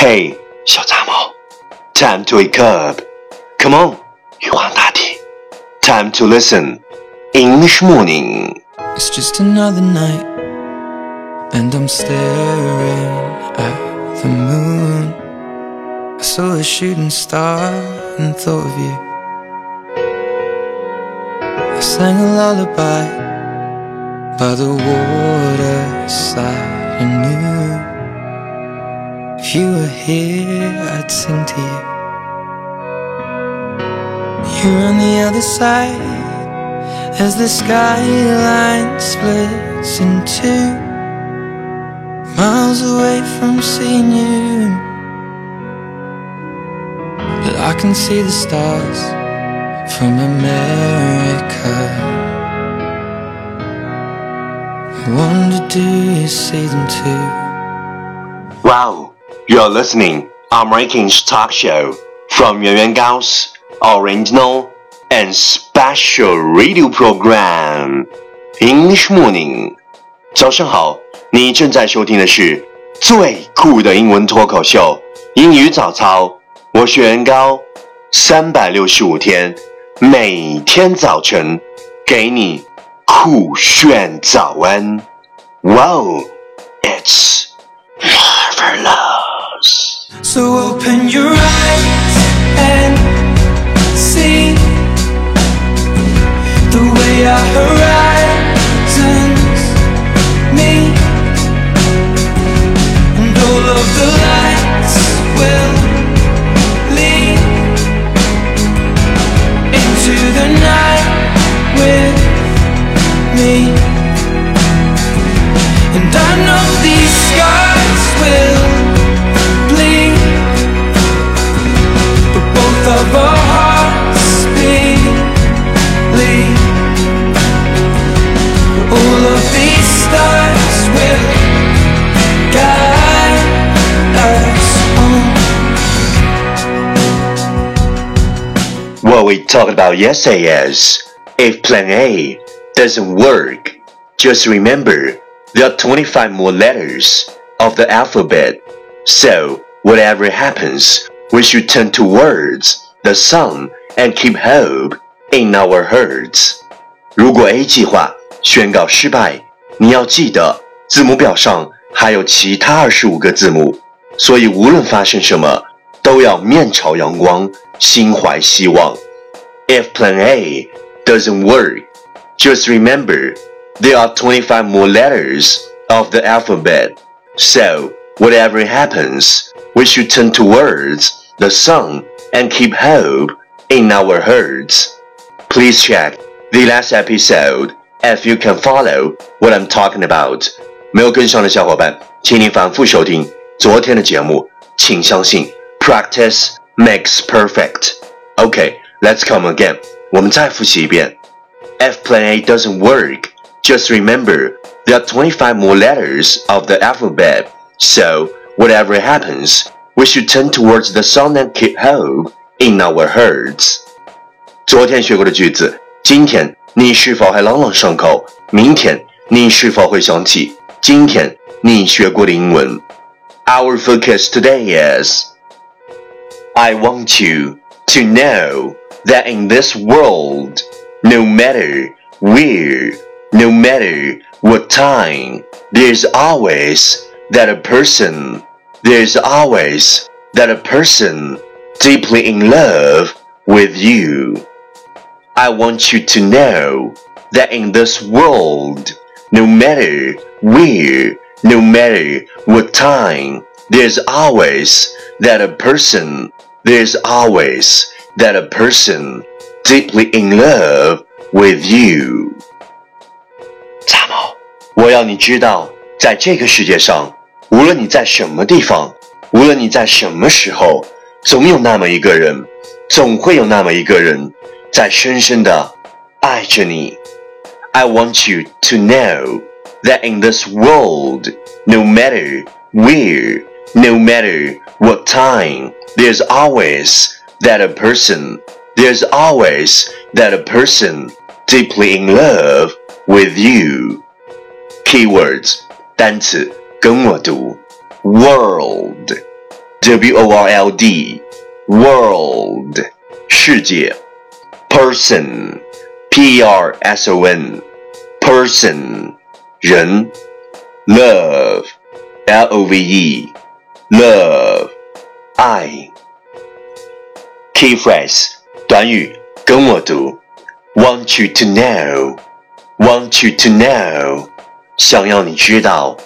Hey，小杂毛，Time to wake up. Come on，玉皇大帝，Time to listen. English morning. It's just another night, and I'm staring at the moon. I saw a shooting star and thought of you. I sang a lullaby by the waterside and knew if you were here, I'd sing to you. You're on the other side as the skyline splits in two, miles away from seeing you. But I can see the stars from America. I wonder, do you see them too? Wow, you're listening American's talk show from Yuan Yuan Gao's original and special radio program English Morning。早上好，你正在收听的是最酷的英文脱口秀英语早操。我是袁高，三百六十五天，每天早晨给你酷炫早安。Wow, it's marvelous. so open your eyes What we talked about yesterday is if plan A doesn't work, just remember there are 25 more letters of the alphabet. So, whatever happens, we should turn towards the sun and keep hope in our hearts. 如果 A 计划宣告失败，你要记得字母表上还有其他二十五个字母，所以无论发生什么，都要面朝阳光，心怀希望。 If plan A doesn't work, just remember there are 25 more letters of the alphabet. So, whatever happens, we should turn towards the sun and keep hope in our hearts. Please check the last episode if you can follow what I'm talking about. 没有跟上的小伙伴，请你反复收听昨天的节目。请相信，practice makes perfect. Okay, let's come again. 我们再复习一遍。If plan A doesn't work, just remember there are 25 more letters of the alphabet. So, whatever happens, we should turn towards the sun and keep hope in our hearts. 昨天学过的句子，今天你是否还朗朗上口？明天你是否会想起今天你学过的英文？Our focus today is I want you to know that in this world, no matter where, no matter what time, there's always that a person, there's always that a person deeply in love with you. I want you to know that in this world, no matter where, no matter what time, there's always that a person, there's always that a person deeply in love with you. 杂毛，我要你知道，在这个世界上，无论你在什么地方，无论你在什么时候，总有那么一个人，总会有那么一个人，在深深的爱着你。I want you to know that in this world, no matter where, no matter what time, there's always that a person, there's always that a person deeply in love with you. Keywords 单词跟我读 world W O R L D world 世界 person P E R S O N person 人 love L O V E love 爱 key phrase 短语跟我读 want you to know want you to know 想要你知道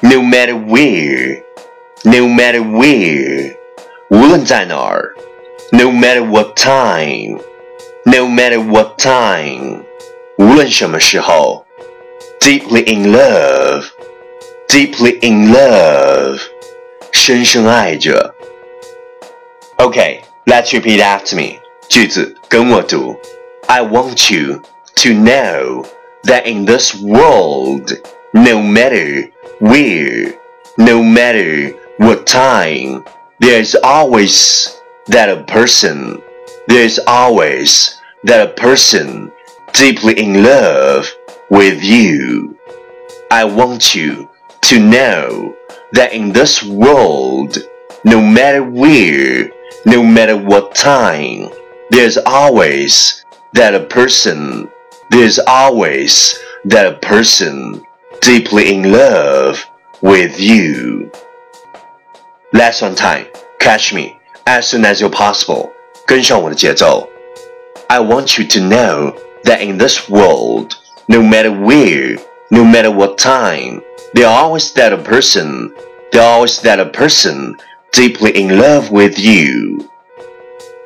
no matter where no matter where 无论在哪儿 no matter what time no matter what time 无论什么时候 deeply in love deeply in love 深深爱着 Okay, let's repeat after me 句子跟我读 I want you to know that in this world no matter where no matter what time there's always that a person there's always that a person deeply in love with you. I want you to know that in this world, no matter where, no matter what time, there's always that a person, there's always that a person deeply in love with you. Last one time, catch me as soon as you're possible. 跟上我的节奏。I want you to know that in this world, no matter where, no matter what time, there always that a person, there always that a person deeply in love with you.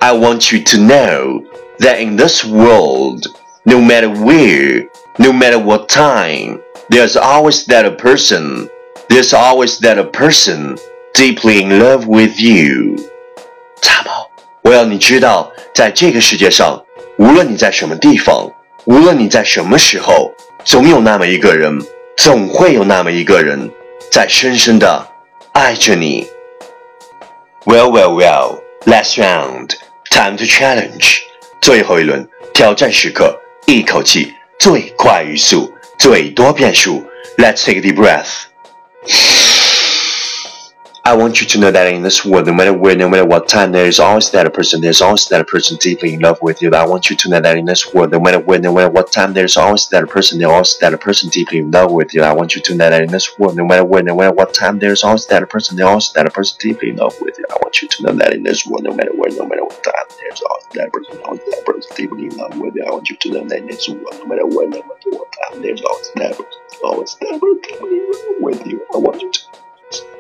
I want you to know that in this world, no matter where, no matter what time, there's always that a person, there's always that a person deeply in love with you. 茶宝，我要你知道，在这个世界上，无论你在什么地方，无论你在什么时候，总有那么一个人，总会有那么一个人，在深深的爱着你。 Well, well, well. Last round, time to challenge. 最后一轮挑战时刻，一口气最快语速，最多变数。Let's take a deep breath. I want you to know that in this world, no matter where, no matter what time, there is always that person. There's always that person deeply in love with you. I want you to know that in this world, no matter where, no matter what time, there's always that person. There's always that person deeply in love with you. I want you to know that in this world, no matter where, no matter what time, there's always that person. There's always that person deeply in love with you. I want you to know that in this world, no matter where, no matter what time, there's always that person. Always that person deeply in love with you. I want you to know that in this world, no matter where, no matter what time, there's always that person. Always that person deeply in love with you. I want you to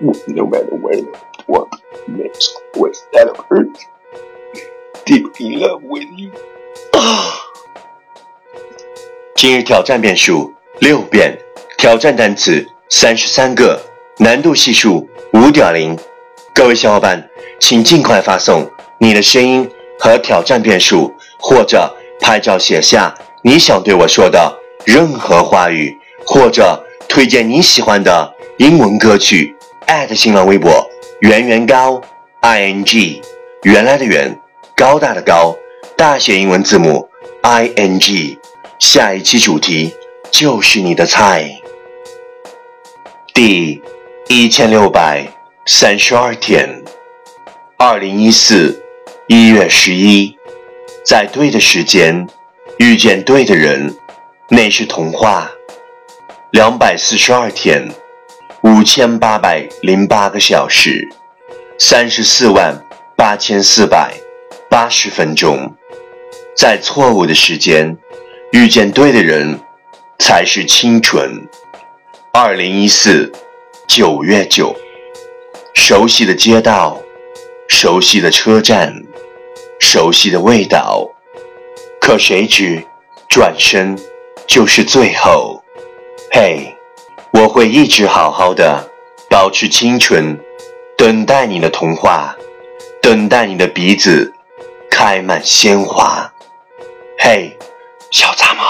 no matter where what makes with that of earth deep in love with you 今日挑战遍数六遍，挑战单词三十三个，难度系数五点零。各位小伙伴，请尽快发送你的声音和挑战遍数，或者拍照写下你想对我说的任何话语，或者推荐你喜欢的英文歌曲。新浪微博圆圆高 i n g 原来的圆高大的高大写英文字母 i n g 下一期主题就是你的菜。第一千六百三十二天，二零一四一月十一，在对的时间遇见对的人，那是童话。两百四十二天。五千八百零八个小时，三十四万八千四百八十分钟，在错误的时间遇见对的人，才是青春。二零一四九月九，熟悉的街道，熟悉的车站，熟悉的味道，可谁知转身就是最后。嘿。我会一直好好的，保持清纯，等待你的童话，等待你的鼻子开满鲜花。嘿，小杂毛，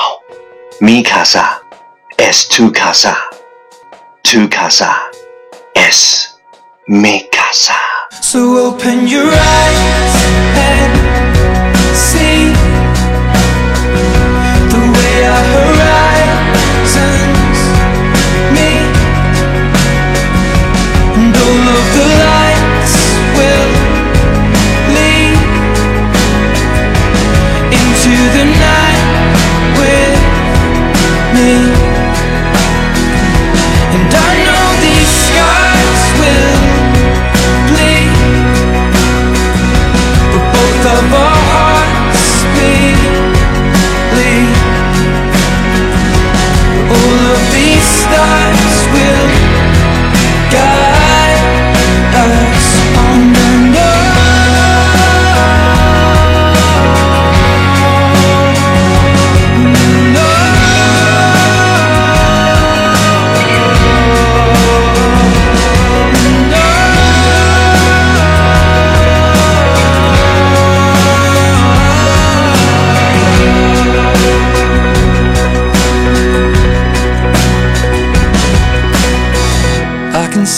米卡萨，S two 卡萨，two 卡萨，S 米卡萨。So open your eyes and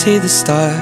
see the stars